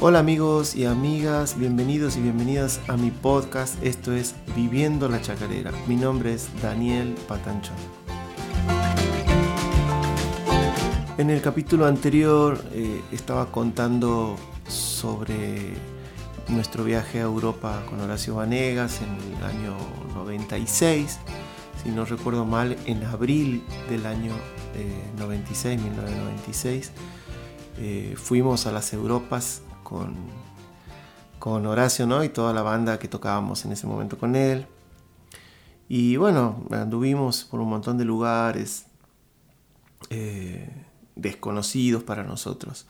Hola amigos y amigas, bienvenidos y bienvenidas a mi podcast. Esto es Viviendo la Chacarera. Mi nombre es Daniel Patanchón. En el capítulo anterior eh, estaba contando sobre nuestro viaje a Europa con Horacio Vanegas en el año 96, si no recuerdo mal, en abril del año 96, eh, 1996. Eh, fuimos a las Europas con, con Horacio ¿no? y toda la banda que tocábamos en ese momento con él. Y bueno, anduvimos por un montón de lugares eh, desconocidos para nosotros.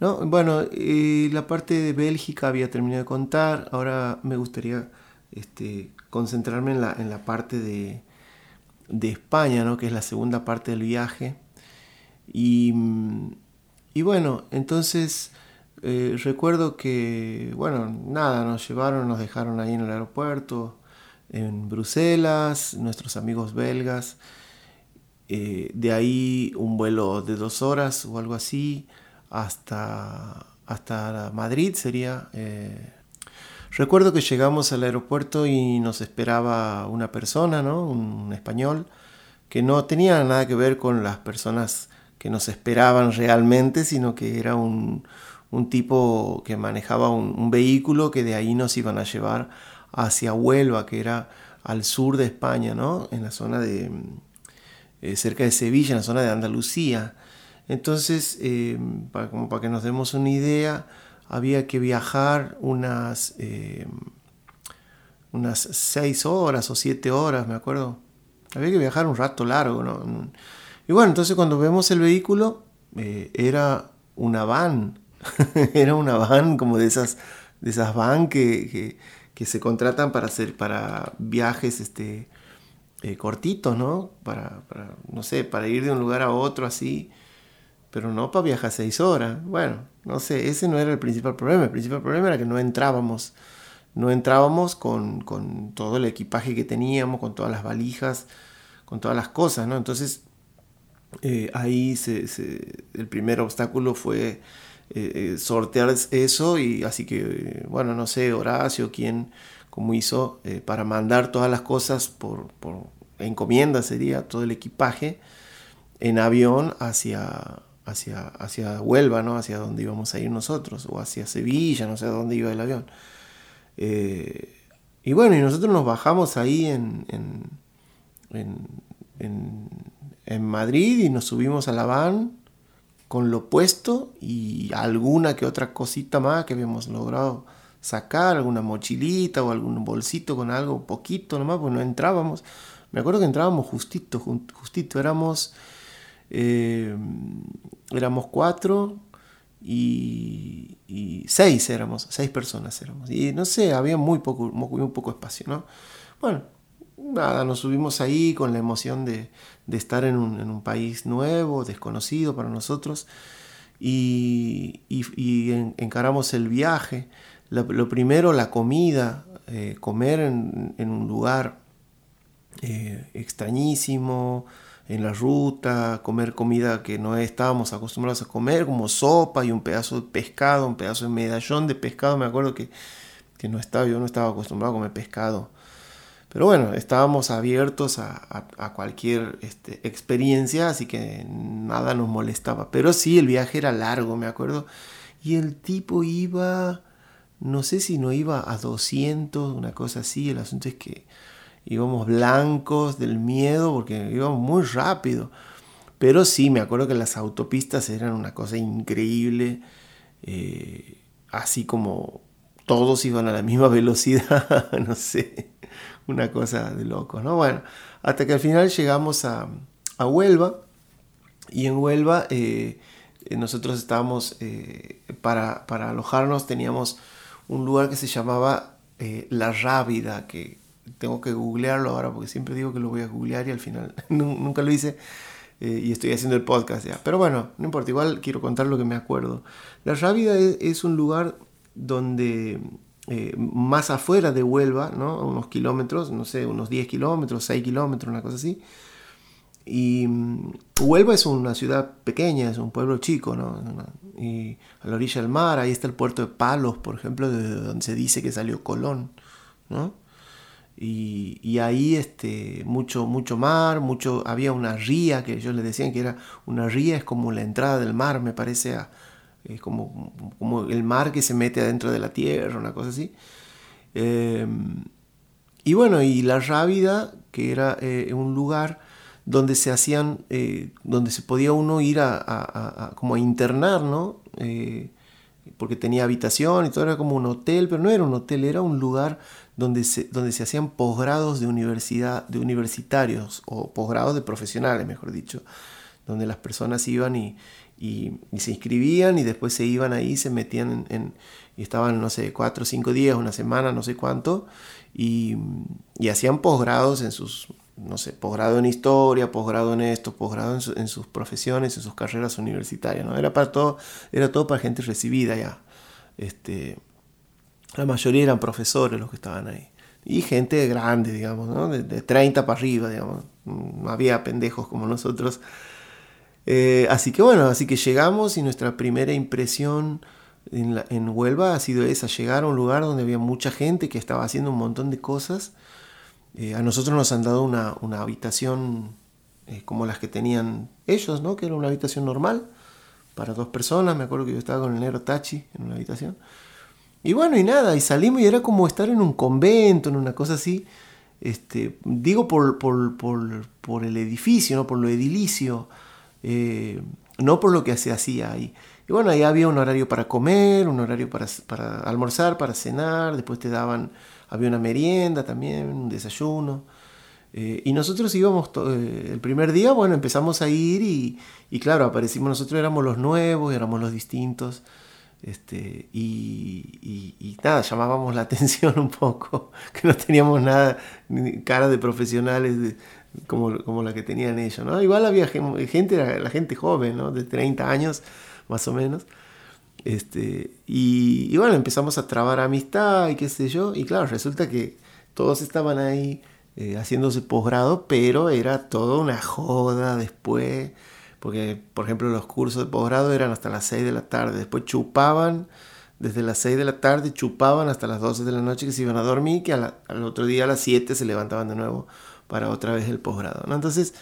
¿no? Bueno, la parte de Bélgica había terminado de contar, ahora me gustaría este, concentrarme en la, en la parte de, de, España, ¿no? que es la segunda parte del viaje. Y, y bueno, entonces eh, recuerdo que, bueno, nada, nos llevaron, nos dejaron ahí en el aeropuerto, en Bruselas, nuestros amigos belgas. Eh, de ahí un vuelo de dos horas o algo así hasta, hasta Madrid sería. Eh. Recuerdo que llegamos al aeropuerto y nos esperaba una persona, ¿no? un español, que no tenía nada que ver con las personas que nos esperaban realmente, sino que era un, un tipo que manejaba un, vehículo que de ahí nos iban a llevar hacia Huelva, que era al sur de España, ¿no? En la zona de, eh, cerca de Sevilla, en la zona de Andalucía. Entonces, eh, para, que nos demos una idea, había que viajar unas, eh, unas seis horas o siete horas, me acuerdo. Había que viajar un rato largo, ¿no? Y bueno, entonces cuando vemos el vehículo, era una van, era una van como de esas, de esas van que, se contratan para hacer para viajes este, eh, cortitos, ¿no? Para, no sé, para ir de un lugar a otro así, pero no para viajar seis horas. Bueno, no sé, ese no era el principal problema. El principal problema era que no entrábamos. No entrábamos con, todo el equipaje que teníamos, con todas las valijas, con todas las cosas, ¿no? Entonces, eh, ahí el primer obstáculo fue eh, eh, sortear eso y así que, bueno, no sé, Horacio, quién, cómo hizo eh, para mandar todas las cosas por, encomienda sería todo el equipaje en avión hacia, hacia, hacia Huelva, ¿no? Hacia donde íbamos a ir nosotros, o hacia Sevilla, no sé a dónde iba el avión. y bueno, y nosotros nos bajamos ahí en, en, en, en Madrid y nos subimos a la van con lo puesto y alguna que otra cosita más que habíamos logrado sacar, alguna mochilita o algún bolsito con algo poquito nomás, pues no entrábamos. Me acuerdo que entrábamos justito, justito, éramos, eh, éramos cuatro y, seis éramos, seis personas éramos. Y no sé, había muy poco, muy poco espacio, ¿no? Bueno, nada, nos subimos ahí con la emoción de, estar en un, país nuevo, desconocido para nosotros, y, encaramos el viaje. Lo, primero, la comida, eh, comer en, un lugar eh, extrañísimo, en la ruta, comer comida que no estábamos acostumbrados a comer, como sopa y un pedazo de pescado, un pedazo de medallón de pescado, me acuerdo que, que no estaba, yo no estaba acostumbrado a comer pescado pero bueno, estábamos abiertos a, cualquier este, experiencia, así que nada nos molestaba. Pero sí, el viaje era largo, me acuerdo. Y el tipo iba, no sé si no iba a 200, una cosa así. El asunto es que íbamos blancos del miedo porque íbamos muy rápido. Pero sí, me acuerdo que las autopistas eran una cosa increíble. Eh, así como todos iban a la misma velocidad, no sé una cosa de locos, ¿no? Bueno, hasta que al final llegamos a, Huelva y en Huelva eh, nosotros estábamos, eh, para, alojarnos teníamos un lugar que se llamaba eh, La Rábida, que tengo que googlearlo ahora porque siempre digo que lo voy a googlear y al final nunca lo hice. y estoy haciendo el podcast ya. Pero bueno, no importa, igual quiero contar lo que me acuerdo. La Rábida es un lugar donde eh, más afuera de Huelva, ¿no? unos kilómetros, no sé, unos 10 kilómetros, 6 kilómetros, una cosa así. y mm, Huelva es una ciudad pequeña, es un pueblo chico. Y a la orilla del mar, ahí está el puerto de Palos, por ejemplo, de donde se dice que salió Colón. Y, ahí este, mucho, mucho mar, mucho, había una ría que ellos le decían que era una ría, es como la entrada del mar, me parece, es como, como el mar que se mete adentro de la tierra, una cosa así. Em, y bueno, y la Rábida, que era eh, un lugar donde se hacían, eh, donde se podía uno ir a, como internar, ¿no? Eh, porque tenía habitación y todo era como un hotel, pero no era un hotel, era un lugar donde se, donde se hacían posgrados de universidad, de universitarios, o posgrados de profesionales, mejor dicho, donde las personas iban y, se inscribían y después se iban ahí, se metían en, y estaban, no sé, cuatro cinco días, una semana, no sé cuánto, y, hacían posgrados en sus, no sé, posgrado en historia, posgrado en esto, posgrado en, en, sus profesiones, en sus carreras universitarias, ¿no? Era para todo, era todo para gente recibida ya. Este, la mayoría eran profesores los que estaban ahí. Y gente grande, digamos, ¿no? de, 30 para arriba, digamos. No había pendejos como nosotros. Eh, así que bueno, así que llegamos y nuestra primera impresión en, Huelva ha sido esa, llegar a un lugar donde había mucha gente que estaba haciendo un montón de cosas. Eh, a nosotros nos han dado una, una habitación eh, como las que tenían ellos, ¿no? que era una habitación normal para dos personas. Me acuerdo que yo estaba con el negro Tachi en una habitación. Y bueno, y nada, y salimos y era como estar en un convento, en una cosa así. Este, digo por, por, el edificio, ¿no? por lo edilicio, eh, no por lo que se hacía ahí. Y bueno, ahí había un horario para comer, un horario para, almorzar, para cenar, después te daban, había una merienda también, un desayuno. Eh, y nosotros íbamos, eh, el primer día, bueno, empezamos a ir y, y claro, aparecimos, nosotros éramos los nuevos, éramos los distintos. Este, y, nada, llamábamos la atención un poco, que no teníamos nada, cara de profesionales como, como, la que tenían ellos. ¿no? Igual había gente, la gente joven, ¿no? de 30 años más o menos. Este, y, bueno, empezamos a trabar amistad y qué sé yo. Y claro, resulta que todos estaban ahí eh, haciéndose posgrado, pero era toda una joda después porque por ejemplo los cursos de posgrado eran hasta las 6 de la tarde, después chupaban desde las 6 de la tarde, chupaban hasta las 12 de la noche que se iban a dormir, que al, otro día a las 7 se levantaban de nuevo para otra vez el posgrado. ¿no? Entonces,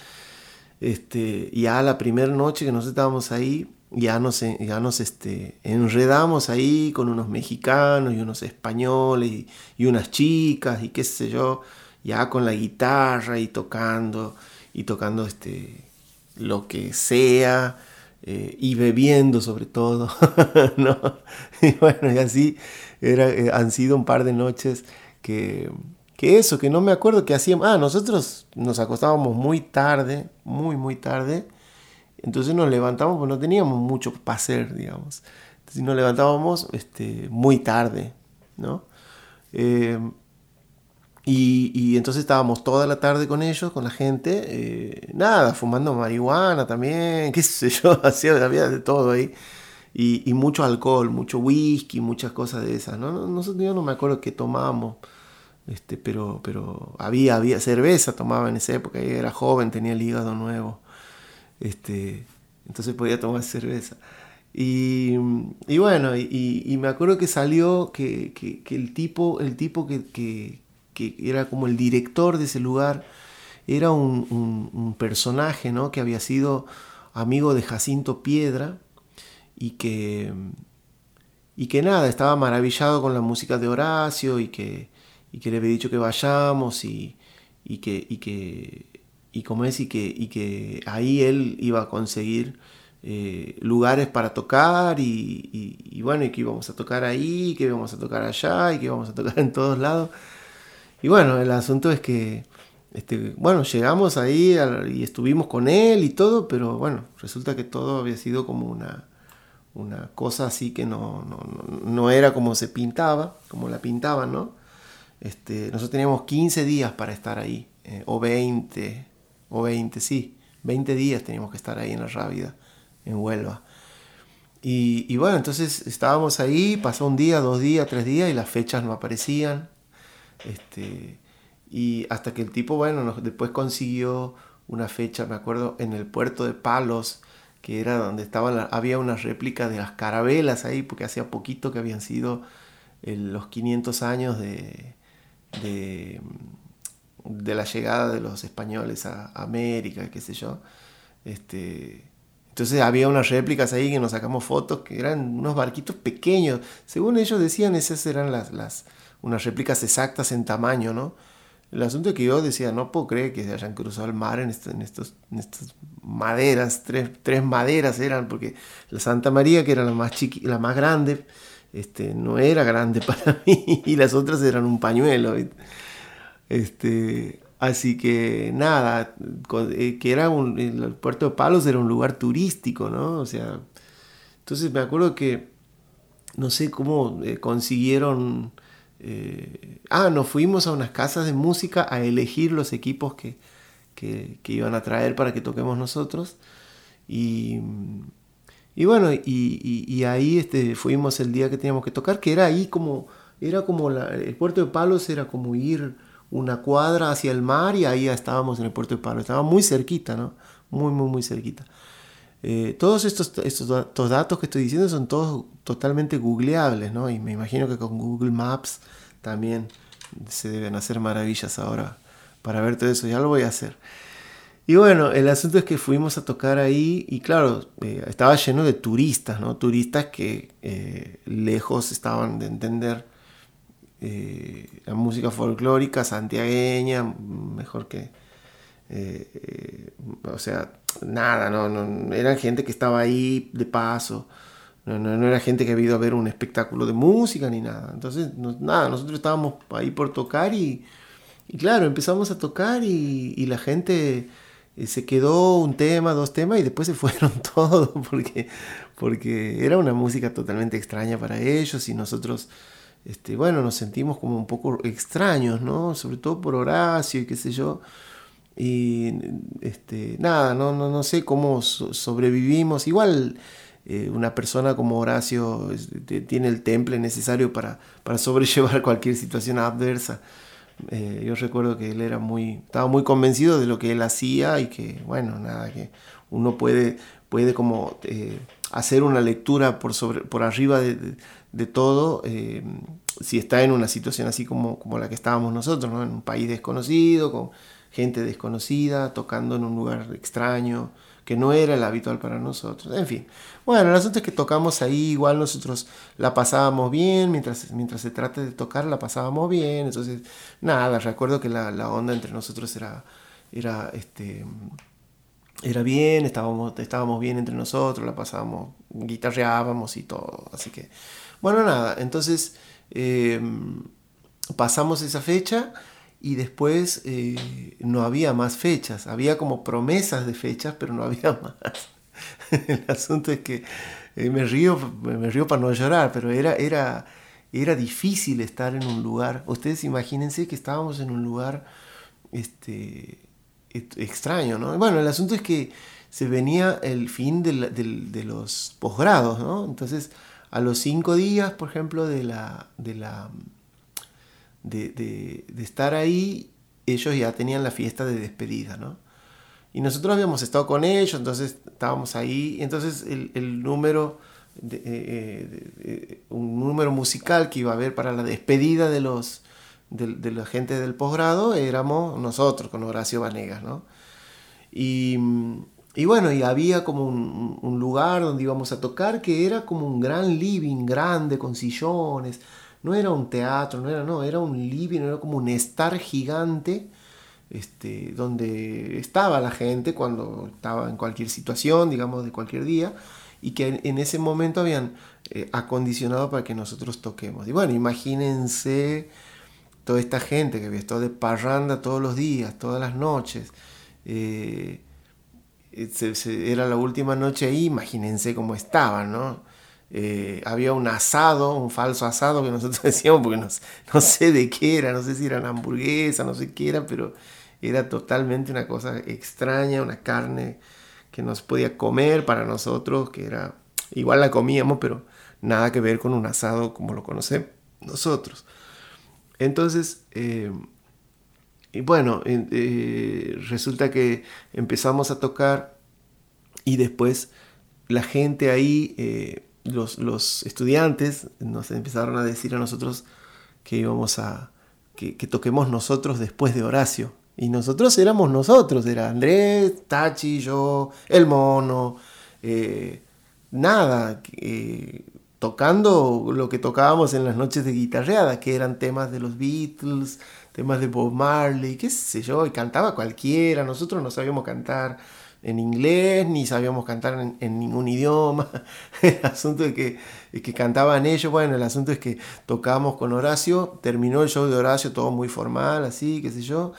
este, ya la primera noche que nosotros estábamos ahí, ya nos, ya nos este, enredamos ahí con unos mexicanos y unos españoles y, y unas chicas y qué sé yo, ya con la guitarra y tocando y tocando este lo que sea, eh, y bebiendo sobre todo, ¿no? Y bueno, y así era, eh, han sido un par de noches que, que eso, que no me acuerdo que hacíamos, ah, nosotros nos acostábamos muy tarde, muy, muy tarde, entonces nos levantamos, pues no teníamos mucho para hacer, digamos, entonces nos levantábamos este, muy tarde, ¿no? Eh, y, entonces estábamos toda la tarde con ellos, con la gente, eh, nada, fumando marihuana también, qué sé yo, hacía, había de todo ahí. Y, y, mucho alcohol, mucho whisky, muchas cosas de esas, ¿no? Nosotros yo no me acuerdo qué tomábamos, este, pero, pero había, cerveza, tomaba en esa época, era joven, tenía el hígado nuevo, este, entonces podía tomar cerveza. Y, bueno, y, me acuerdo que salió que, el tipo, el tipo que, era como el director de ese lugar, era un, personaje ¿no? que había sido amigo de Jacinto Piedra y que, y que nada, estaba maravillado con la música de Horacio y que, y que le había dicho que vayamos y, y que, y que, y como es, y que, y que ahí él iba a conseguir eh, lugares para tocar y, y, bueno, y que íbamos a tocar ahí, que íbamos a tocar allá y que íbamos a tocar en todos lados. Y bueno, el asunto es que, este, bueno, llegamos ahí y estuvimos con él y todo, pero bueno, resulta que todo había sido como una, una cosa así que no, no, era como se pintaba, como la pintaban, ¿no? Este, nosotros teníamos 15 días para estar ahí, eh, o 20, o 20, sí, 20 días teníamos que estar ahí en la Rábida, en Huelva. Y, bueno, entonces estábamos ahí, pasó un día, dos días, tres días y las fechas no aparecían. Este, y hasta que el tipo, bueno, después consiguió una fecha, me acuerdo, en el puerto de Palos, que era donde estaban, había una réplica de las carabelas ahí, porque hacía poquito que habían sido los 500 años de, de, la llegada de los españoles a, América, qué sé yo. Este, entonces había unas réplicas ahí que nos sacamos fotos que eran unos barquitos pequeños. Según ellos decían, esas eran las, las unas réplicas exactas en tamaño, ¿no? El asunto es que yo decía, no puedo creer que se hayan cruzado el mar en, en, estos, en estas maderas, tres, tres, maderas eran, porque la Santa María, que era la más, chiqui, la más grande, este, no era grande para mí, y las otras eran un pañuelo. Este, así que nada, eh, que era un, el puerto de Palos era un lugar turístico, ¿no? O sea, entonces me acuerdo que, no sé cómo eh, consiguieron eh, ah, nos fuimos a unas casas de música a elegir los equipos que, iban a traer para que toquemos nosotros. Y, bueno, y, ahí este, fuimos el día que teníamos que tocar, que era ahí como, era como el puerto de Palos era como ir una cuadra hacia el mar y ahí estábamos en el puerto de Palos. Estaba muy cerquita, ¿no? Muy, muy, muy cerquita. Eh, todos estos, estos, datos que estoy diciendo son todos totalmente googleables, ¿no? Y me imagino que con Google Maps también se deben hacer maravillas ahora para ver todo eso. Ya lo voy a hacer. Y bueno, el asunto es que fuimos a tocar ahí y claro, eh, estaba lleno de turistas, ¿no? Turistas que eh, lejos estaban de entender la música folclórica santiagueña, mejor que... o sea, nada, no, no, eran gente que estaba ahí de paso, no, no, era gente que había ido a ver un espectáculo de música ni nada. Entonces, nada, nosotros estábamos ahí por tocar y, y claro, empezamos a tocar y, la gente eh, se quedó un tema, dos temas y después se fueron todos porque, porque era una música totalmente extraña para ellos y nosotros... Este, bueno, nos sentimos como un poco extraños, ¿no? Sobre todo por Horacio y qué sé yo. Y este, nada, no, no, no sé cómo sobrevivimos. Igual eh, una persona como Horacio este, tiene el temple necesario para, para sobrellevar cualquier situación adversa. Eh, yo recuerdo que él era muy, estaba muy convencido de lo que él hacía y que, bueno, nada, que uno puede, puede como eh, hacer una lectura por, sobre, por arriba de, de, todo si está en una situación así como, como la que estábamos nosotros, ¿no? en un país desconocido, con gente desconocida, tocando en un lugar extraño, que no era el habitual para nosotros. En fin, bueno, el asunto es que tocamos ahí, igual nosotros la pasábamos bien, mientras, mientras se trate de tocar la pasábamos bien, entonces nada, recuerdo que la, onda entre nosotros era, era, este, era bien, estábamos, estábamos bien entre nosotros, la pasábamos, guitarreábamos y todo, así que, bueno, nada, entonces eh, pasamos esa fecha y después eh, no había más fechas, había como promesas de fechas, pero no había más. El asunto es que eh, me, río, me río para no llorar, pero era, era, era difícil estar en un lugar. Ustedes imagínense que estábamos en un lugar este, extraño, ¿no? Bueno, el asunto es que se venía el fin de los posgrados, ¿no? Entonces, a los cinco días, por ejemplo, de la, de la de, estar ahí, ellos ya tenían la fiesta de despedida, ¿no? Y nosotros habíamos estado con ellos, entonces estábamos ahí, entonces el, número, de, eh, eh, un número musical que iba a haber para la despedida de los de, la gente del posgrado éramos nosotros con Horacio Vanegas, ¿no? Y, y bueno, y había como un, un, lugar donde íbamos a tocar que era como un gran living grande con sillones, no era un teatro, no era, no, era un living, era como un estar gigante, este, donde estaba la gente cuando estaba en cualquier situación, digamos, de cualquier día, y que en ese momento habían eh, acondicionado para que nosotros toquemos. Y bueno, imagínense toda esta gente que había estado de parranda todos los días, todas las noches. Eh, era la última noche ahí, imagínense cómo estaban, ¿no? Eh, había un asado, un falso asado que nosotros decíamos, porque no, sé de qué era, no sé si era una hamburguesa, no sé qué era, pero era totalmente una cosa extraña, una carne que nos podía comer para nosotros, que era, igual la comíamos, pero nada que ver con un asado como lo conocemos nosotros. Entonces, eh, y bueno, eh, resulta que empezamos a tocar y después la gente ahí, los, los, estudiantes, nos empezaron a decir a nosotros que íbamos a, que, toquemos nosotros después de Horacio. Y nosotros éramos nosotros, era Andrés, Tachi, yo, el mono, eh, nada, tocando lo que tocábamos en las noches de guitarreada, que eran temas de los Beatles, temas de Bob Marley, qué sé yo, y cantaba cualquiera, nosotros no sabíamos cantar en inglés, ni sabíamos cantar en, ningún idioma. El asunto es que, que cantaban ellos, bueno, el asunto es que tocábamos con Horacio, terminó el show de Horacio todo muy formal, así, qué sé yo,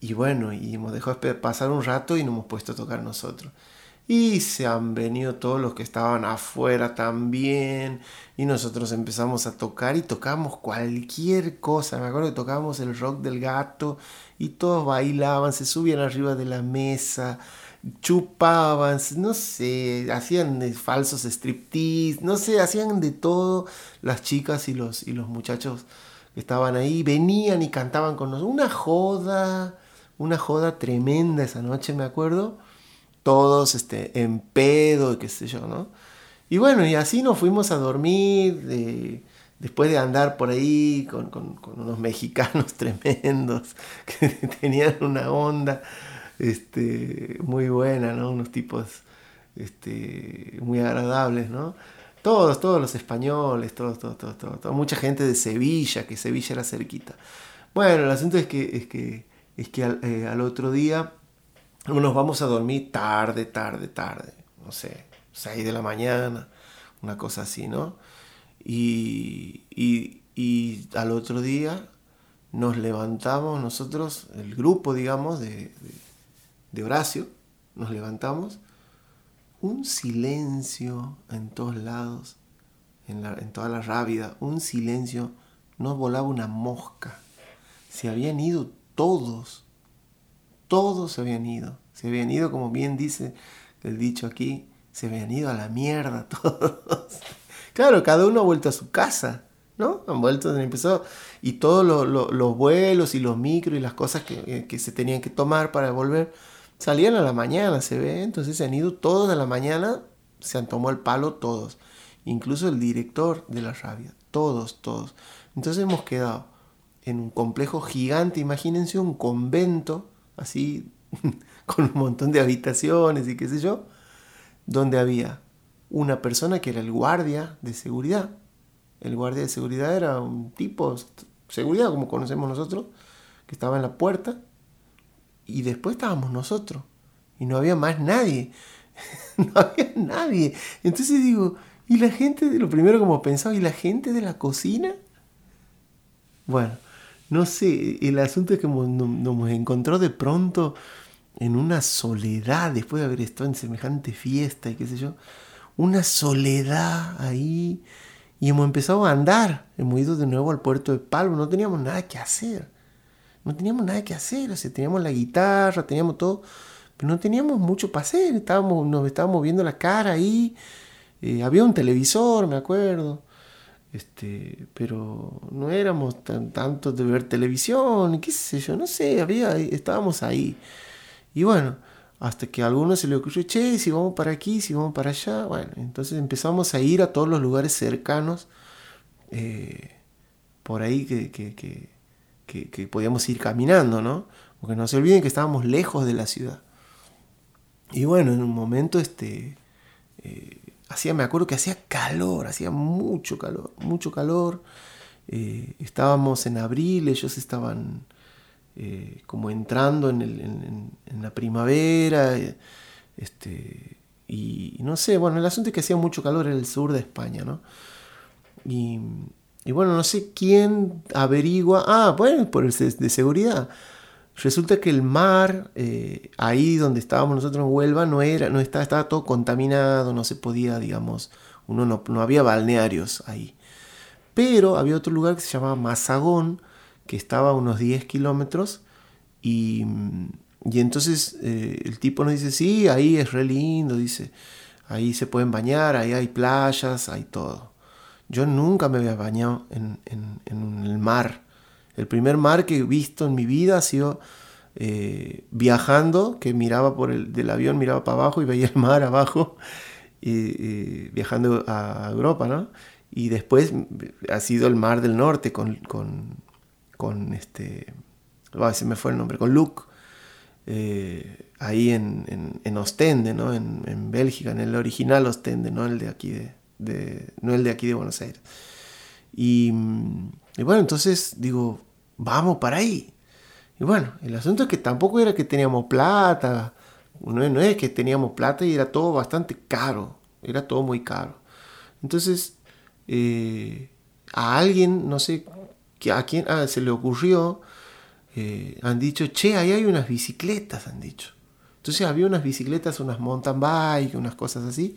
y bueno, y hemos dejado pasar un rato y nos hemos puesto a tocar nosotros. Y se han venido todos los que estaban afuera también. Y nosotros empezamos a tocar y tocamos cualquier cosa. Me acuerdo que tocábamos el rock del gato y todos bailaban, se subían arriba de la mesa, chupaban, no sé, hacían falsos striptease, no sé, hacían de todo las chicas y los, y los muchachos que estaban ahí. Venían y cantaban con nosotros. Una joda, una joda tremenda esa noche, me acuerdo todos este, en pedo, qué sé yo, ¿no? Y bueno, y así nos fuimos a dormir, después de andar por ahí con, unos mexicanos tremendos que tenían una onda este, muy buena, ¿no? Unos tipos este, muy agradables, ¿no? Todos, todos los españoles, todos, todos, todos, todos, mucha gente de Sevilla, que Sevilla era cerquita. Bueno, el asunto es que, es que, es que al eh, otro día nos vamos a dormir tarde, tarde, tarde, no sé, 6 de la mañana, una cosa así, ¿no? Y, al otro día nos levantamos nosotros, el grupo, digamos, de, Horacio, nos levantamos, un silencio en todos lados, en, en toda la rábida, un silencio, no volaba una mosca, se habían ido todos todos se habían ido. Se habían ido, como bien dice el dicho aquí, se habían ido a la mierda todos. claro, cada uno ha vuelto a su casa, ¿no? Han vuelto, empezó, y todos los vuelos y los micros y las cosas que, que, se tenían que tomar para volver, salían a la mañana, se ve, entonces se han ido todos a la mañana, se han tomado el palo todos, incluso el director de la rabia, todos, todos. Entonces hemos quedado en un complejo gigante, imagínense un convento, así con un montón de habitaciones y qué sé yo, donde había una persona que era el guardia de seguridad. El guardia de seguridad era un tipo, seguridad como conocemos nosotros, que estaba en la puerta y después estábamos nosotros y no había más nadie. no había nadie. Entonces digo, ¿y la gente de lo primero como pensaba? ¿Y la gente de la cocina? Bueno, no sé, el asunto es que nos, nos encontró de pronto en una soledad, después de haber estado en semejante fiesta y qué sé yo, una soledad ahí. Y hemos empezado a andar, hemos ido de nuevo al puerto de Palma, no teníamos nada que hacer. No teníamos nada que hacer, o sea, teníamos la guitarra, teníamos todo, pero no teníamos mucho para hacer, estábamos, nos estábamos viendo la cara ahí. Eh, había un televisor, me acuerdo. Este, pero no éramos tan tantos de ver televisión, qué sé yo, no sé, había, estábamos ahí. Y bueno, hasta que a algunos se le ocurrió, che, si vamos para aquí, si vamos para allá, bueno, entonces empezamos a ir a todos los lugares cercanos, eh, por ahí que, que, podíamos ir caminando, ¿no? Porque no se olviden que estábamos lejos de la ciudad. Y bueno, en un momento, este, eh, hacía, me acuerdo que hacía calor, hacía mucho calor, mucho calor. Eh, estábamos en abril, ellos estaban eh, como entrando en, la primavera. Este, y, no sé, bueno, el asunto es que hacía mucho calor en el sur de España, ¿no? Y, y bueno, no sé quién averigua. Ah, bueno, por el de seguridad. Resulta que el mar, eh, ahí donde estábamos nosotros en Huelva, no era, no estaba, estaba todo contaminado, no se podía, digamos, uno no, no había balnearios ahí. Pero había otro lugar que se llamaba Mazagón, que estaba a unos 10 kilómetros, y, y entonces eh, el tipo nos dice, sí, ahí es re lindo, dice, ahí se pueden bañar, ahí hay playas, hay todo. Yo nunca me había bañado en, el mar El primer mar que he visto en mi vida ha sido viajando, que miraba por el del avión, miraba para abajo y veía el mar abajo, y, viajando a Europa, ¿no? Y después ha sido el Mar del Norte con, con, con este, oh, se me fue el nombre, con Luke, eh, ahí en, en, Ostende, ¿no? En, en, Bélgica, en el original Ostende, no el de aquí de, no el de aquí de Buenos Aires. Y, y, bueno, entonces digo, vamos para ahí. Y bueno, el asunto es que tampoco era que teníamos plata, no, no es que teníamos plata y era todo bastante caro, era todo muy caro. Entonces eh, a alguien, no sé a quién ah, se le ocurrió, eh, han dicho, che, ahí hay unas bicicletas, han dicho. Entonces había unas bicicletas, unas mountain bike, unas cosas así.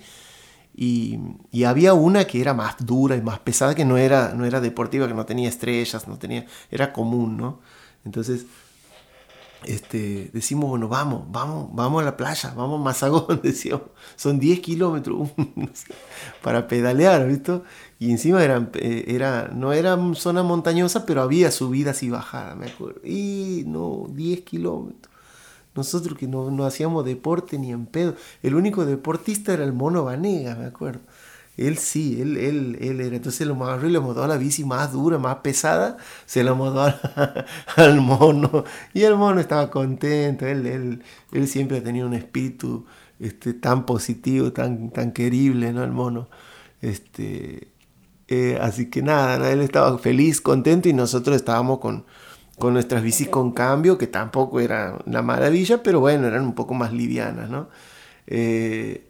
Y, había una que era más dura y más pesada, que no era, no era deportiva, que no tenía estrellas, no tenía, era común, ¿no? Entonces este, decimos, bueno, vamos, vamos, vamos a la playa, vamos a Mazagón, decíamos, son 10 kilómetros para pedalear, ¿visto? Y encima eran, eh, era, no era zona montañosa, pero había subidas y bajadas, me acuerdo. Y no, 10 kilómetros. Nosotros que no, no hacíamos deporte ni en pedo. El único deportista era el mono Vanega, me acuerdo. Él sí, él, él, él era. Entonces lo agarró y le mandó a la bici más dura, más pesada, se lo mandó al mono. Y el mono estaba contento, él, él, él siempre ha tenido un espíritu este, tan positivo, tan, tan querible, ¿no? El mono. Este, eh, así que nada, él estaba feliz, contento y nosotros estábamos con, con nuestras bicis con cambio, que tampoco era una maravilla, pero bueno, eran un poco más livianas, ¿no? Eh,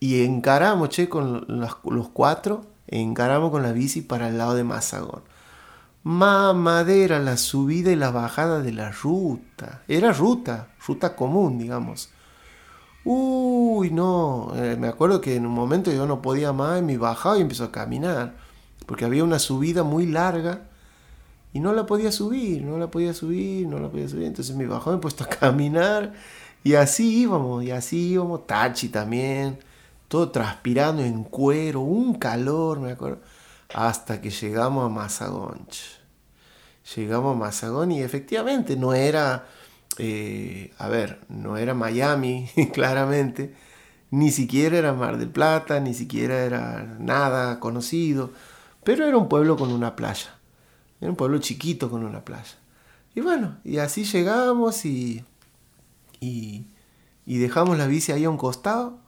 y encaramos, che, con los, cuatro, encaramos con la bici para el lado de Mazagón. Mamadera, la subida y la bajada de la ruta. Era ruta, ruta común, digamos. Uy, no, eh, me acuerdo que en un momento yo no podía más y me bajaba y empezó a caminar. Porque había una subida muy larga y no la podía subir, no la podía subir, no la podía subir. Entonces me bajaba, me he puesto a caminar y así íbamos, y así íbamos. Tachi también todo transpirando en cuero, un calor, me acuerdo, hasta que llegamos a Mazagón. Llegamos a Mazagón y efectivamente no era, eh, a ver, no era Miami, claramente, ni siquiera era Mar del Plata, ni siquiera era nada conocido, pero era un pueblo con una playa, era un pueblo chiquito con una playa. Y bueno, y así llegamos y, y, y dejamos la bici ahí a un costado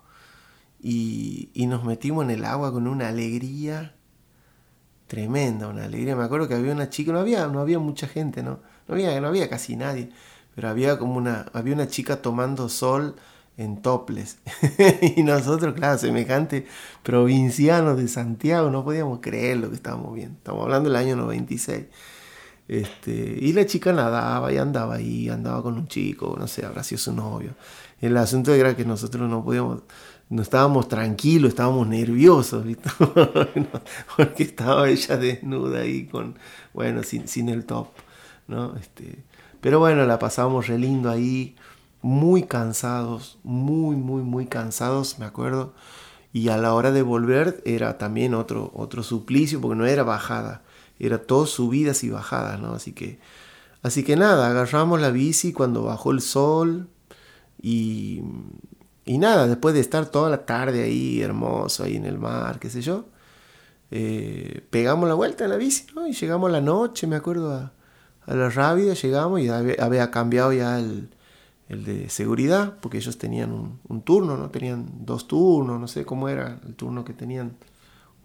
y, nos metimos en el agua con una alegría tremenda, una alegría. Me acuerdo que había una chica, no había, no había mucha gente, ¿no? No había, no había casi nadie, pero había como una, había una chica tomando sol en toples. y nosotros, claro, semejante provincianos de Santiago, no podíamos creer lo que estábamos viendo. Estamos hablando del año 96. Este, y la chica nadaba y andaba ahí, andaba con un chico, no sé, habrá sido su novio. El asunto era que nosotros no podíamos, no estábamos tranquilos, estábamos nerviosos, porque estaba ella desnuda ahí con, bueno, sin, sin el top, ¿no? Este, pero bueno, la pasábamos re lindo ahí, muy cansados, muy, muy, muy cansados, me acuerdo. Y a la hora de volver era también otro, otro suplicio, porque no era bajada, era todo subidas y bajadas, ¿no? Así que, así que nada, agarramos la bici cuando bajó el sol y y nada, después de estar toda la tarde ahí hermoso, ahí en el mar, qué sé yo, eh, pegamos la vuelta en la bici. Y llegamos a la noche, me acuerdo, a, la Rábida, llegamos y había, cambiado ya el, de seguridad, porque ellos tenían un, turno, ¿no? Tenían dos turnos, no sé cómo era el turno que tenían.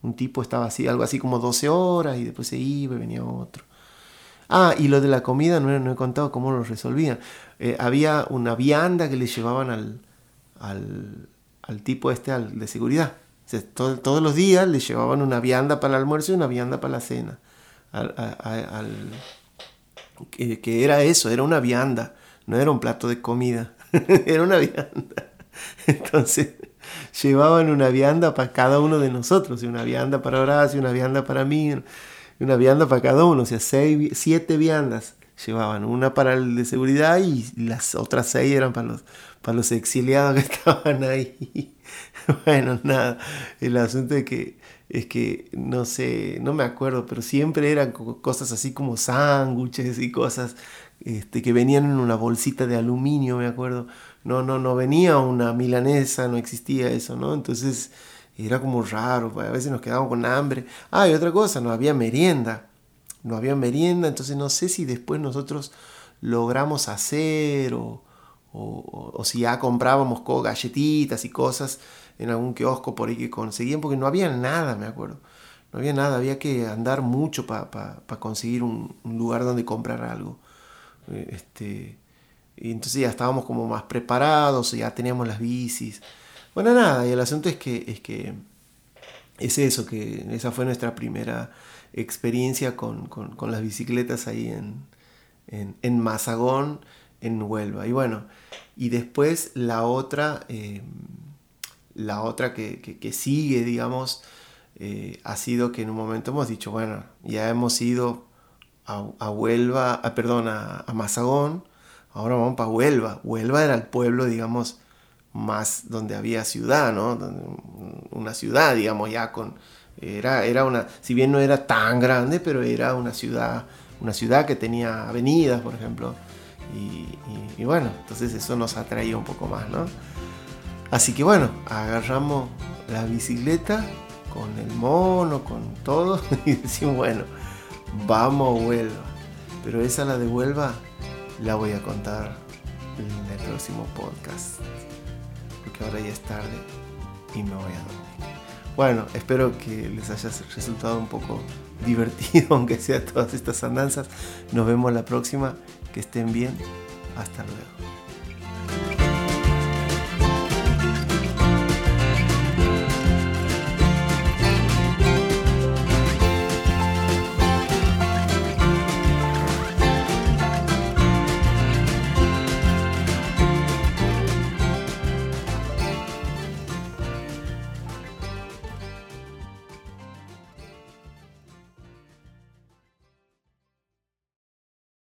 Un tipo estaba así, algo así como 12 horas y después se iba y venía otro. Ah, y lo de la comida no, no he contado cómo lo resolvían. Eh, había una vianda que le llevaban al, al, al tipo este al, de seguridad. todos los días le llevaban una vianda para el almuerzo y una vianda para la cena. Al, que, era eso, era una vianda, no era un plato de comida, era una vianda. Entonces llevaban una vianda para cada uno de nosotros, y una vianda para Horacio, una vianda para mí, una vianda para cada uno, o sea, seis, siete viandas llevaban, una para el de seguridad y las otras seis eran para los, para los exiliados que estaban ahí. bueno, nada, el asunto es que es que no sé, no me acuerdo, pero siempre eran cosas así como sándwiches y cosas este, que venían en una bolsita de aluminio, me acuerdo. No, no, no venía una milanesa, no existía eso, ¿no? Entonces era como raro, a veces nos quedábamos con hambre. Ah, y otra cosa, no había merienda. No había merienda, entonces no sé si después nosotros logramos hacer o, o, si ya comprábamos galletitas y cosas en algún kiosco por ahí que conseguían, porque no había nada, me acuerdo. No había nada, había que andar mucho para conseguir un, lugar donde comprar algo. Eh, este, y entonces ya estábamos como más preparados, ya teníamos las bicis. Bueno, nada, y el asunto es que es, que es eso, que esa fue nuestra primera experiencia con, las bicicletas ahí en, en, en Mazagón en Huelva. Y bueno, y después la otra, eh, la otra que, sigue, digamos, eh, ha sido que en un momento hemos dicho, bueno, ya hemos ido a, Huelva, a, perdón, a, Mazagón, ahora vamos para Huelva. Huelva era el pueblo, digamos, más donde había ciudad, ¿no? Una ciudad, digamos, ya con... Era, era una, si bien no era tan grande, pero era una ciudad, una ciudad que tenía avenidas, por ejemplo, y, bueno, entonces eso nos atraía un poco más, ¿no? Así que bueno, agarramos la bicicleta con el mono, con todo, y decimos, bueno, vamos a Huelva. Pero esa la de Huelva la voy a contar en el próximo podcast. Porque ahora ya es tarde y me voy a dormir. Bueno, espero que les haya resultado un poco divertido, aunque sea todas estas andanzas. Nos vemos la próxima. Que estén bien. Hasta luego.